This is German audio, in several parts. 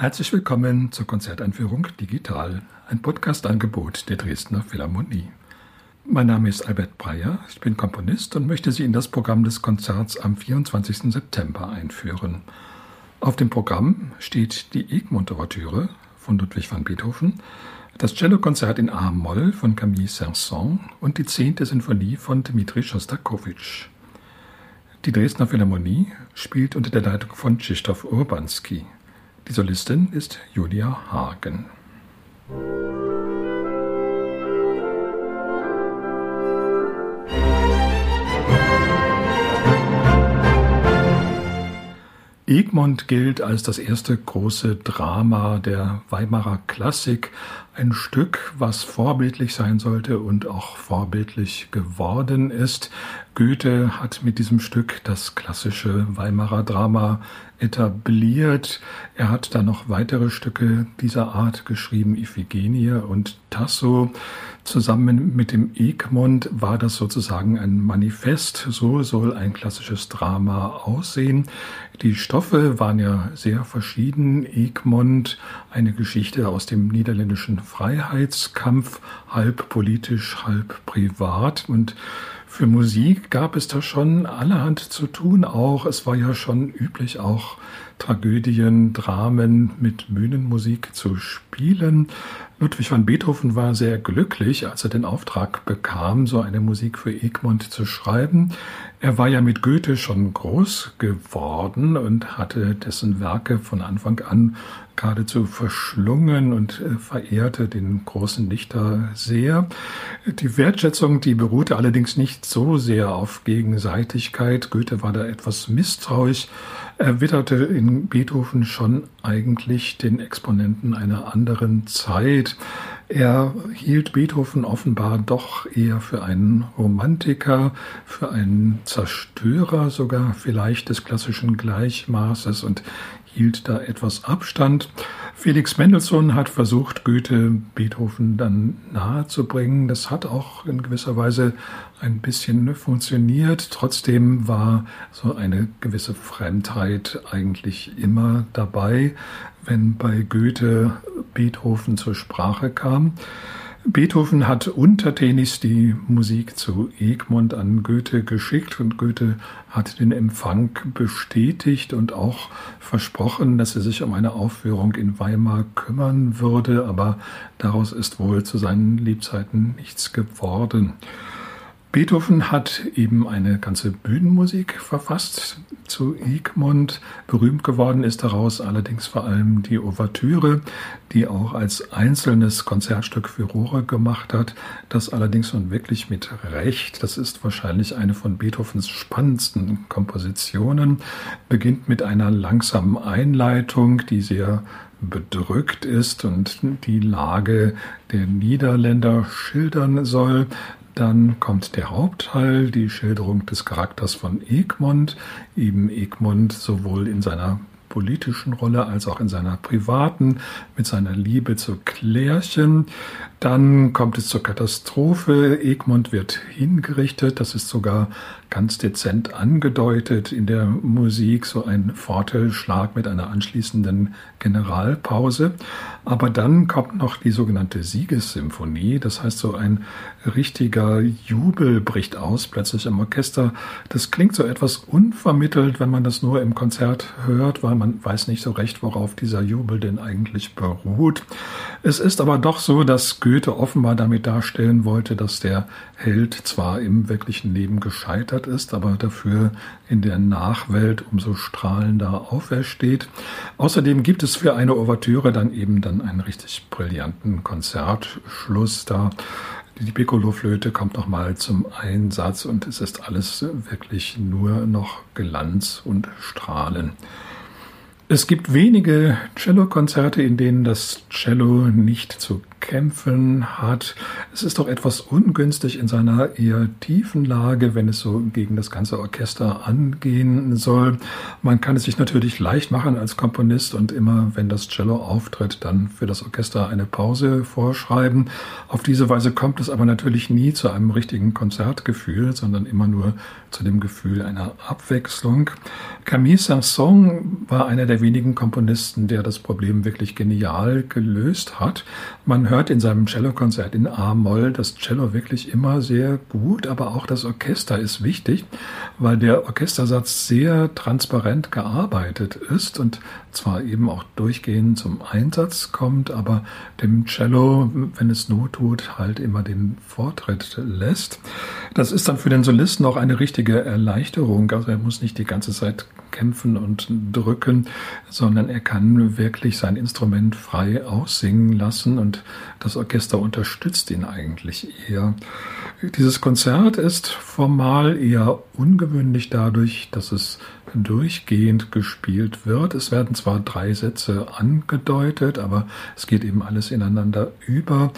Herzlich willkommen zur Konzerteinführung Digital, ein Podcast-Angebot der Dresdner Philharmonie. Mein Name ist Albert Breyer, ich bin Komponist und möchte Sie in das Programm des Konzerts am 24. September einführen. Auf dem Programm steht die Egmont-Ouvertüre von Ludwig van Beethoven, das Cellokonzert in A-Moll von Camille Saint-Saëns und die 10. Sinfonie von Dmitri Schostakowitsch. Die Dresdner Philharmonie spielt unter der Leitung von Krzysztof Urbanski. Die Solistin ist Julia Hagen. Egmont gilt als das erste große Drama der Weimarer Klassik, ein Stück, was vorbildlich sein sollte und auch vorbildlich geworden ist. Goethe hat mit diesem Stück das klassische Weimarer Drama etabliert. Er hat dann noch weitere Stücke dieser Art geschrieben, Iphigenie und Tasso. Zusammen mit dem Egmont war das sozusagen ein Manifest. So soll ein klassisches Drama aussehen. Die Stoffe waren ja sehr verschieden. Egmont, eine Geschichte aus dem niederländischen Freiheitskampf, halb politisch, halb privat und für Musik gab es da schon allerhand zu tun auch. Es war ja schon üblich, auch Tragödien, Dramen mit Bühnenmusik zu spielen. Ludwig van Beethoven war sehr glücklich, als er den Auftrag bekam, so eine Musik für Egmont zu schreiben. Er war ja mit Goethe schon groß geworden und hatte dessen Werke von Anfang an geradezu verschlungen und äh, verehrte den großen Dichter sehr. Die Wertschätzung, die beruhte allerdings nicht so sehr auf Gegenseitigkeit. Goethe war da etwas misstrauisch. Er witterte in Beethoven schon eigentlich den Exponenten einer anderen Zeit. Er hielt Beethoven offenbar doch eher für einen Romantiker, für einen Zerstörer sogar vielleicht des klassischen Gleichmaßes und hielt da etwas Abstand. Felix Mendelssohn hat versucht, Goethe Beethoven dann nahezubringen. Das hat auch in gewisser Weise ein bisschen funktioniert. Trotzdem war so eine gewisse Fremdheit eigentlich immer dabei, wenn bei Goethe Beethoven zur Sprache kam. Beethoven hat untertänigst die Musik zu Egmont an Goethe geschickt und Goethe hat den Empfang bestätigt und auch versprochen, dass er sich um eine Aufführung in Weimar kümmern würde, aber daraus ist wohl zu seinen Lebzeiten nichts geworden. Beethoven hat eben eine ganze Bühnenmusik verfasst zu Egmont. Berühmt geworden ist daraus allerdings vor allem die Ouvertüre, die auch als einzelnes Konzertstück für Rohre gemacht hat. Das allerdings nun wirklich mit Recht. Das ist wahrscheinlich eine von Beethovens spannendsten Kompositionen. Beginnt mit einer langsamen Einleitung, die sehr bedrückt ist und die Lage der Niederländer schildern soll. Dann kommt der Hauptteil, die Schilderung des Charakters von Egmont, eben Egmont sowohl in seiner politischen Rolle als auch in seiner privaten, mit seiner Liebe zu Klärchen. Dann kommt es zur Katastrophe. Egmont wird hingerichtet. Das ist sogar ganz dezent angedeutet in der Musik, so ein Fortelschlag mit einer anschließenden Generalpause. Aber dann kommt noch die sogenannte Siegessymphonie. Das heißt, so ein richtiger Jubel bricht aus plötzlich im Orchester. Das klingt so etwas unvermittelt, wenn man das nur im Konzert hört, weil man weiß nicht so recht, worauf dieser Jubel denn eigentlich beruht. Es ist aber doch so, dass Goethe offenbar damit darstellen wollte, dass der Held zwar im wirklichen Leben gescheitert ist, aber dafür in der Nachwelt umso strahlender aufersteht. Außerdem gibt es für eine Ouvertüre dann eben dann einen richtig brillanten Konzertschluss da. Die Piccolo-Flöte kommt nochmal zum Einsatz und es ist alles wirklich nur noch Glanz und Strahlen. Es gibt wenige Cello-Konzerte, in denen das Cello nicht zu kämpfen hat. Es ist doch etwas ungünstig in seiner eher tiefen Lage, wenn es so gegen das ganze Orchester angehen soll. Man kann es sich natürlich leicht machen als Komponist und immer, wenn das Cello auftritt, dann für das Orchester eine Pause vorschreiben. Auf diese Weise kommt es aber natürlich nie zu einem richtigen Konzertgefühl, sondern immer nur zu dem Gefühl einer Abwechslung. Camille Saint-Saëns war einer der wenigen Komponisten, der das Problem wirklich genial gelöst hat. Man hört in seinem Cellokonzert in A-Moll das Cello wirklich immer sehr gut, aber auch das Orchester ist wichtig, weil der Orchestersatz sehr transparent gearbeitet ist und zwar eben auch durchgehend zum Einsatz kommt, aber dem Cello, wenn es Not tut, halt immer den Vortritt lässt. Das ist dann für den Solisten auch eine richtige Erleichterung. Also er muss nicht die ganze Zeit kämpfen und drücken, sondern er kann wirklich sein Instrument frei aussingen lassen und das Orchester unterstützt ihn eigentlich eher. Dieses Konzert ist formal eher ungewöhnlich dadurch, dass es durchgehend gespielt wird. Es werden zwar drei Sätze angedeutet, aber es geht eben alles ineinander über.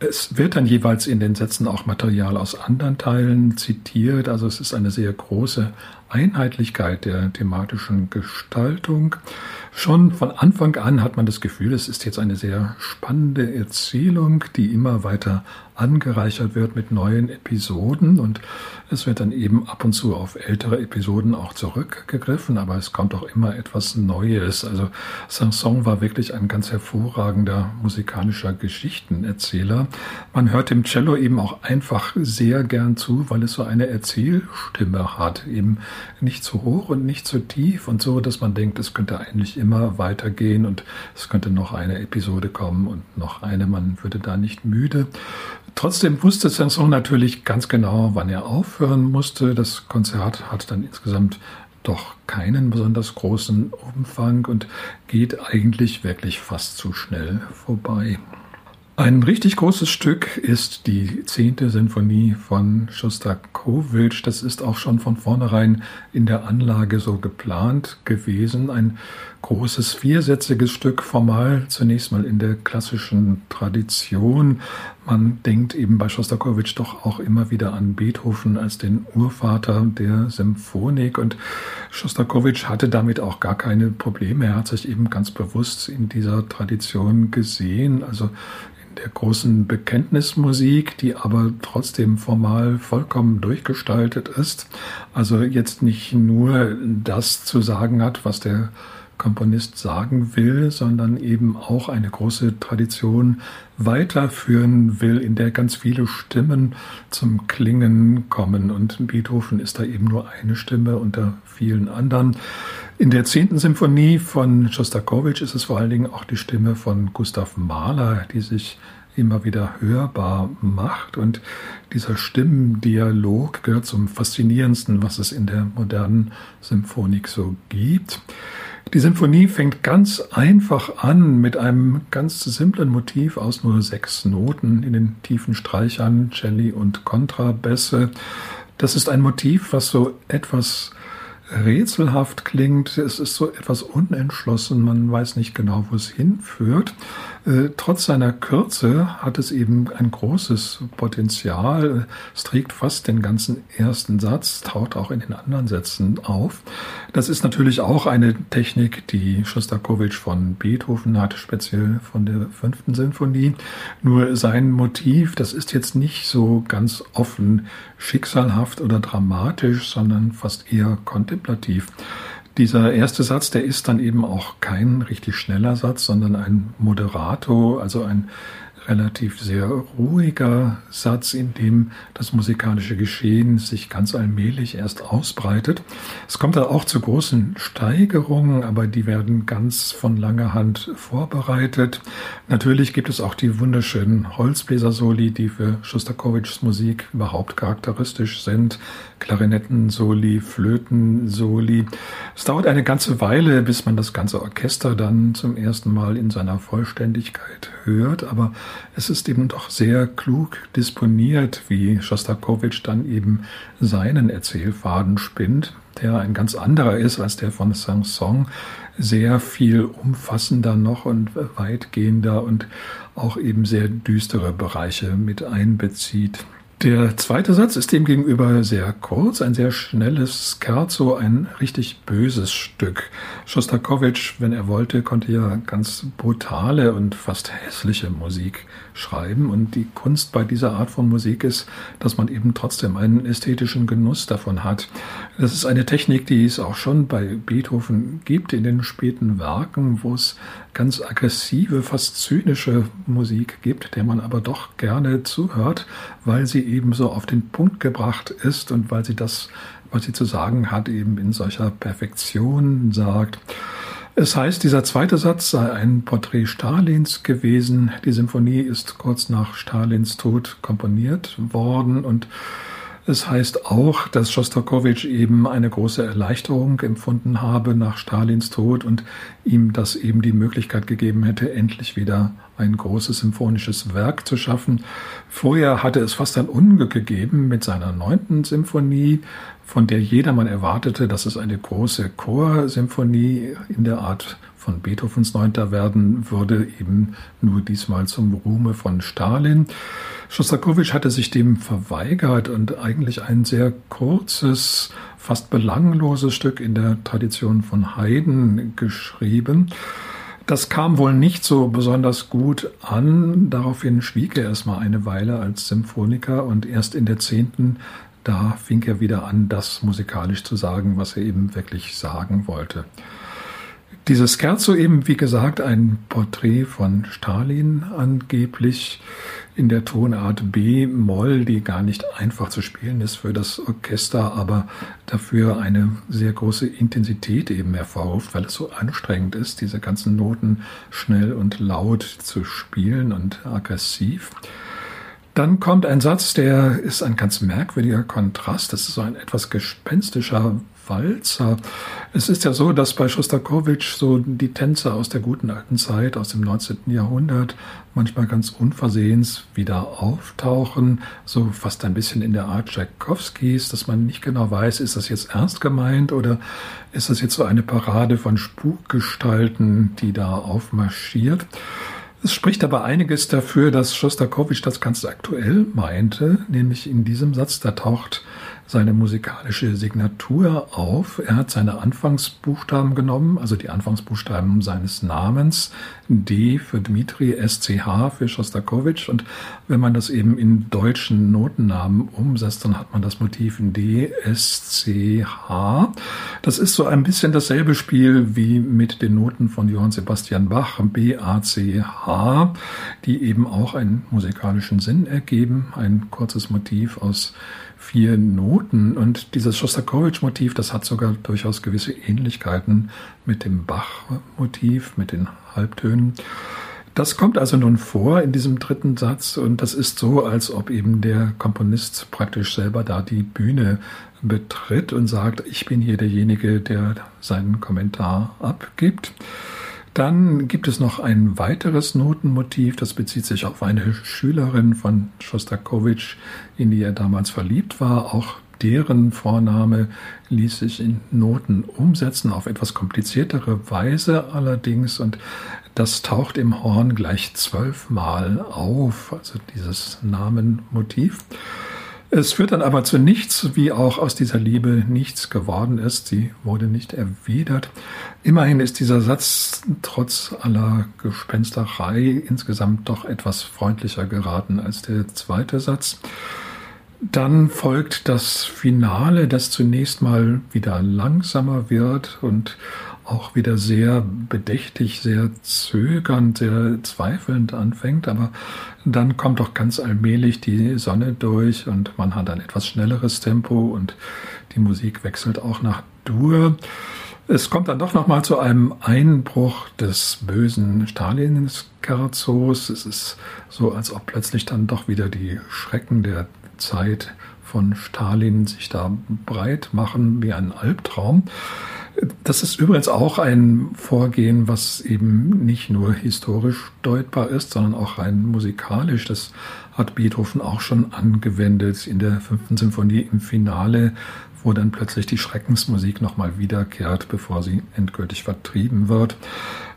Es wird dann jeweils in den Sätzen auch Material aus anderen Teilen zitiert. Also es ist eine sehr große Einheitlichkeit der thematischen Gestaltung. Schon von Anfang an hat man das Gefühl, es ist jetzt eine sehr spannende Erzählung, die immer weiter angereichert wird mit neuen Episoden und es wird dann eben ab und zu auf ältere Episoden auch zurückgegriffen, aber es kommt auch immer etwas Neues. Also Sanson war wirklich ein ganz hervorragender musikalischer Geschichtenerzähler. Man hört dem Cello eben auch einfach sehr gern zu, weil es so eine Erzählstimme hat, eben nicht zu hoch und nicht zu tief und so, dass man denkt, es könnte eigentlich immer weitergehen und es könnte noch eine Episode kommen und noch eine, man würde da nicht müde. Trotzdem wusste Sanson natürlich ganz genau, wann er aufhören musste. Das Konzert hat dann insgesamt doch keinen besonders großen Umfang und geht eigentlich wirklich fast zu schnell vorbei. Ein richtig großes Stück ist die zehnte Sinfonie von Schostakowitsch. Das ist auch schon von vornherein in der Anlage so geplant gewesen. Ein großes viersätziges Stück, formal zunächst mal in der klassischen Tradition. Man denkt eben bei Schostakowitsch doch auch immer wieder an Beethoven als den Urvater der Symphonik und Schostakowitsch hatte damit auch gar keine Probleme. Er hat sich eben ganz bewusst in dieser Tradition gesehen. Also der großen Bekenntnismusik, die aber trotzdem formal vollkommen durchgestaltet ist. Also jetzt nicht nur das zu sagen hat, was der Komponist sagen will, sondern eben auch eine große Tradition weiterführen will, in der ganz viele Stimmen zum Klingen kommen. Und Beethoven ist da eben nur eine Stimme unter vielen anderen. In der zehnten Symphonie von Schostakowitsch ist es vor allen Dingen auch die Stimme von Gustav Mahler, die sich immer wieder hörbar macht. Und dieser Stimmendialog gehört zum faszinierendsten, was es in der modernen Symphonik so gibt. Die Symphonie fängt ganz einfach an mit einem ganz simplen Motiv aus nur sechs Noten in den tiefen Streichern, Celli und Kontrabässe. Das ist ein Motiv, was so etwas rätselhaft klingt. Es ist so etwas unentschlossen. Man weiß nicht genau, wo es hinführt. Äh, trotz seiner Kürze hat es eben ein großes Potenzial. Es trägt fast den ganzen ersten Satz, taucht auch in den anderen Sätzen auf. Das ist natürlich auch eine Technik, die Schostakowitsch von Beethoven hat, speziell von der fünften Sinfonie. Nur sein Motiv, das ist jetzt nicht so ganz offen schicksalhaft oder dramatisch, sondern fast eher kontemplativ. Dieser erste Satz, der ist dann eben auch kein richtig schneller Satz, sondern ein Moderato, also ein relativ sehr ruhiger Satz, in dem das musikalische Geschehen sich ganz allmählich erst ausbreitet. Es kommt da auch zu großen Steigerungen, aber die werden ganz von langer Hand vorbereitet. Natürlich gibt es auch die wunderschönen Holzbläser-Soli, die für Schostakowitschs Musik überhaupt charakteristisch sind. Klarinetten-Soli, Flöten-Soli. Es dauert eine ganze Weile, bis man das ganze Orchester dann zum ersten Mal in seiner Vollständigkeit hört, aber es ist eben doch sehr klug disponiert, wie Schostakowitsch dann eben seinen Erzählfaden spinnt, der ein ganz anderer ist als der von Sanson, sehr viel umfassender noch und weitgehender und auch eben sehr düstere Bereiche mit einbezieht. Der zweite Satz ist demgegenüber sehr kurz, ein sehr schnelles Scherzo, ein richtig böses Stück. Schostakowitsch, wenn er wollte, konnte ja ganz brutale und fast hässliche Musik schreiben. Und die Kunst bei dieser Art von Musik ist, dass man eben trotzdem einen ästhetischen Genuss davon hat. Das ist eine Technik, die es auch schon bei Beethoven gibt in den späten Werken, wo es ganz aggressive, fast zynische Musik gibt, der man aber doch gerne zuhört, weil sie eben so auf den Punkt gebracht ist und weil sie das, was sie zu sagen hat, eben in solcher Perfektion sagt. Es heißt, dieser zweite Satz sei ein Porträt Stalins gewesen. Die Symphonie ist kurz nach Stalins Tod komponiert worden und es heißt auch, dass Schostakowitsch eben eine große Erleichterung empfunden habe nach Stalins Tod und ihm das eben die Möglichkeit gegeben hätte, endlich wieder ein großes symphonisches Werk zu schaffen. Vorher hatte es fast ein Unglück gegeben mit seiner neunten Symphonie, von der jedermann erwartete, dass es eine große Chorsymphonie in der Art von Beethovens Neunter werden würde, eben nur diesmal zum Ruhme von Stalin. Schostakowitsch hatte sich dem verweigert und eigentlich ein sehr kurzes, fast belangloses Stück in der Tradition von Haydn geschrieben. Das kam wohl nicht so besonders gut an. Daraufhin schwieg er erstmal eine Weile als Symphoniker und erst in der zehnten, da fing er wieder an, das musikalisch zu sagen, was er eben wirklich sagen wollte. Dieses Scherzo eben, wie gesagt, ein Porträt von Stalin angeblich in der Tonart B-Moll, die gar nicht einfach zu spielen ist für das Orchester, aber dafür eine sehr große Intensität eben hervorruft, weil es so anstrengend ist, diese ganzen Noten schnell und laut zu spielen und aggressiv. Dann kommt ein Satz, der ist ein ganz merkwürdiger Kontrast. Das ist so ein etwas gespenstischer Walzer. Es ist ja so, dass bei Schostakowitsch so die Tänzer aus der guten alten Zeit, aus dem 19. Jahrhundert, manchmal ganz unversehens wieder auftauchen, so fast ein bisschen in der Art Tchaikovskis, dass man nicht genau weiß, ist das jetzt ernst gemeint oder ist das jetzt so eine Parade von Spukgestalten, die da aufmarschiert. Es spricht aber einiges dafür, dass Schostakowitsch das ganz aktuell meinte, nämlich in diesem Satz, da taucht seine musikalische Signatur auf. Er hat seine Anfangsbuchstaben genommen, also die Anfangsbuchstaben seines Namens, D für Dmitri, SCH für Schostakowitsch. Und wenn man das eben in deutschen Notennamen umsetzt, dann hat man das Motiv D, SCH. Das ist so ein bisschen dasselbe Spiel wie mit den Noten von Johann Sebastian Bach, B, A, C, H, die eben auch einen musikalischen Sinn ergeben. Ein kurzes Motiv aus vier Noten. Und dieses Schostakowitsch-Motiv, das hat sogar durchaus gewisse Ähnlichkeiten mit dem Bach-Motiv, mit den Halbtönen. Das kommt also nun vor in diesem dritten Satz und das ist so, als ob eben der Komponist praktisch selber da die Bühne betritt und sagt, ich bin hier derjenige, der seinen Kommentar abgibt. Dann gibt es noch ein weiteres Notenmotiv, das bezieht sich auf eine Schülerin von Schostakowitsch, in die er damals verliebt war. Auch deren Vorname ließ sich in Noten umsetzen, auf etwas kompliziertere Weise allerdings. Und das taucht im Horn gleich zwölfmal auf, also dieses Namenmotiv. Es führt dann aber zu nichts, wie auch aus dieser Liebe nichts geworden ist. Sie wurde nicht erwidert. Immerhin ist dieser Satz trotz aller Gespensterei insgesamt doch etwas freundlicher geraten als der zweite Satz. Dann folgt das Finale, das zunächst mal wieder langsamer wird und auch wieder sehr bedächtig, sehr zögernd, sehr zweifelnd anfängt, aber dann kommt doch ganz allmählich die Sonne durch und man hat ein etwas schnelleres Tempo und die Musik wechselt auch nach Dur. Es kommt dann doch nochmal zu einem Einbruch des bösen Stalin-Scherzos. Es ist so, als ob plötzlich dann doch wieder die Schrecken der Zeit von Stalin sich da breit machen wie ein Albtraum. Das ist übrigens auch ein Vorgehen, was eben nicht nur historisch deutbar ist, sondern auch rein musikalisch. Das hat Beethoven auch schon angewendet in der fünften Symphonie im Finale wo dann plötzlich die Schreckensmusik nochmal wiederkehrt, bevor sie endgültig vertrieben wird.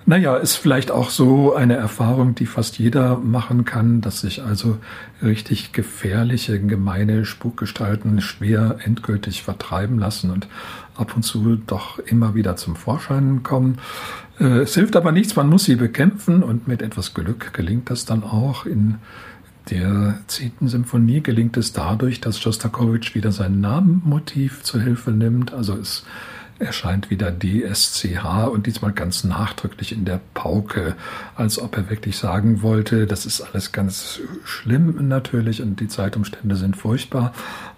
Naja, ist vielleicht auch so eine Erfahrung, die fast jeder machen kann, dass sich also richtig gefährliche, gemeine Spukgestalten schwer endgültig vertreiben lassen und ab und zu doch immer wieder zum Vorschein kommen. Äh, es hilft aber nichts, man muss sie bekämpfen und mit etwas Glück gelingt das dann auch. In der zehnten Symphonie gelingt es dadurch, dass Schostakowitsch wieder sein Namenmotiv zur Hilfe nimmt. Also es erscheint wieder DSCH und diesmal ganz nachdrücklich in der Pauke, als ob er wirklich sagen wollte, das ist alles ganz schlimm natürlich und die Zeitumstände sind furchtbar,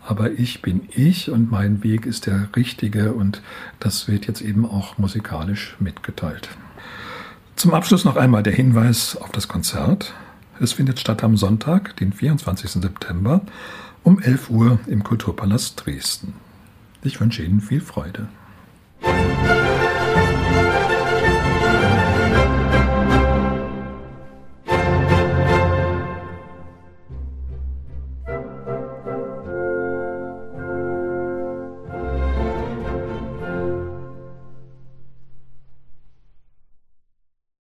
aber ich bin ich und mein Weg ist der richtige und das wird jetzt eben auch musikalisch mitgeteilt. Zum Abschluss noch einmal der Hinweis auf das Konzert. Es findet statt am Sonntag, den 24. September um 11 Uhr im Kulturpalast Dresden. Ich wünsche Ihnen viel Freude. Thank you.